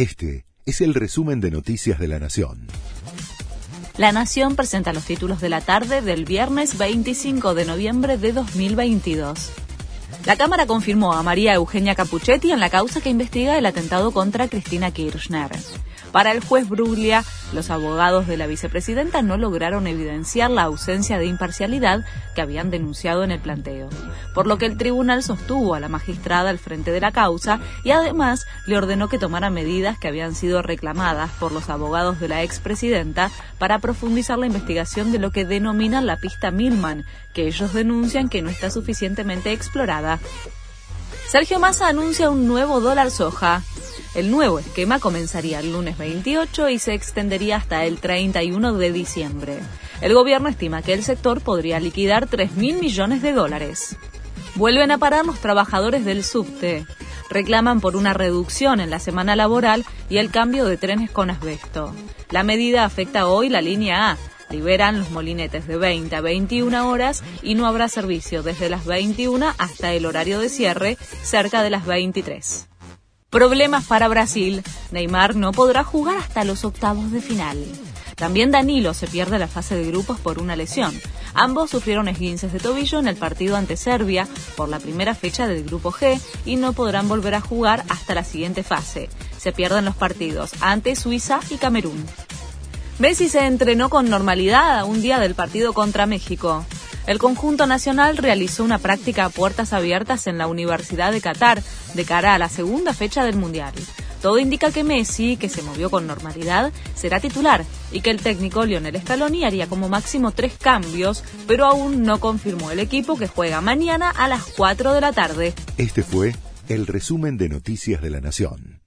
Este es el resumen de Noticias de la Nación. La Nación presenta los títulos de la tarde del viernes 25 de noviembre de 2022. La Cámara confirmó a María Eugenia Capuchetti en la causa que investiga el atentado contra Cristina Kirchner. Para el juez Bruglia, los abogados de la vicepresidenta no lograron evidenciar la ausencia de imparcialidad que habían denunciado en el planteo, por lo que el tribunal sostuvo a la magistrada al frente de la causa y además le ordenó que tomara medidas que habían sido reclamadas por los abogados de la expresidenta para profundizar la investigación de lo que denominan la pista Milman, que ellos denuncian que no está suficientemente explorada. Sergio Massa anuncia un nuevo dólar soja. El nuevo esquema comenzaría el lunes 28 y se extendería hasta el 31 de diciembre. El gobierno estima que el sector podría liquidar 3.000 millones de dólares. Vuelven a parar los trabajadores del subte. Reclaman por una reducción en la semana laboral y el cambio de trenes con asbesto. La medida afecta hoy la línea A, liberan los molinetes de 20 a 21 horas y no habrá servicio desde las 21 hasta el horario de cierre, cerca de las 23. Problemas para Brasil. Neymar no podrá jugar hasta los octavos de final. También Danilo se pierde la fase de grupos por una lesión. Ambos sufrieron esguinces de tobillo en el partido ante Serbia por la primera fecha del grupo G y no podrán volver a jugar hasta la siguiente fase. Se pierden los partidos ante Suiza y Camerún. Messi se entrenó con normalidad a un día del partido contra México. El conjunto nacional realizó una práctica a puertas abiertas en la Universidad de Qatar de cara a la segunda fecha del Mundial. Todo indica que Messi, que se movió con normalidad, será titular y que el técnico Lionel Scaloni haría como máximo tres cambios, pero aún no confirmó el equipo que juega mañana a las 4 de la tarde. Este fue el resumen de Noticias de la Nación.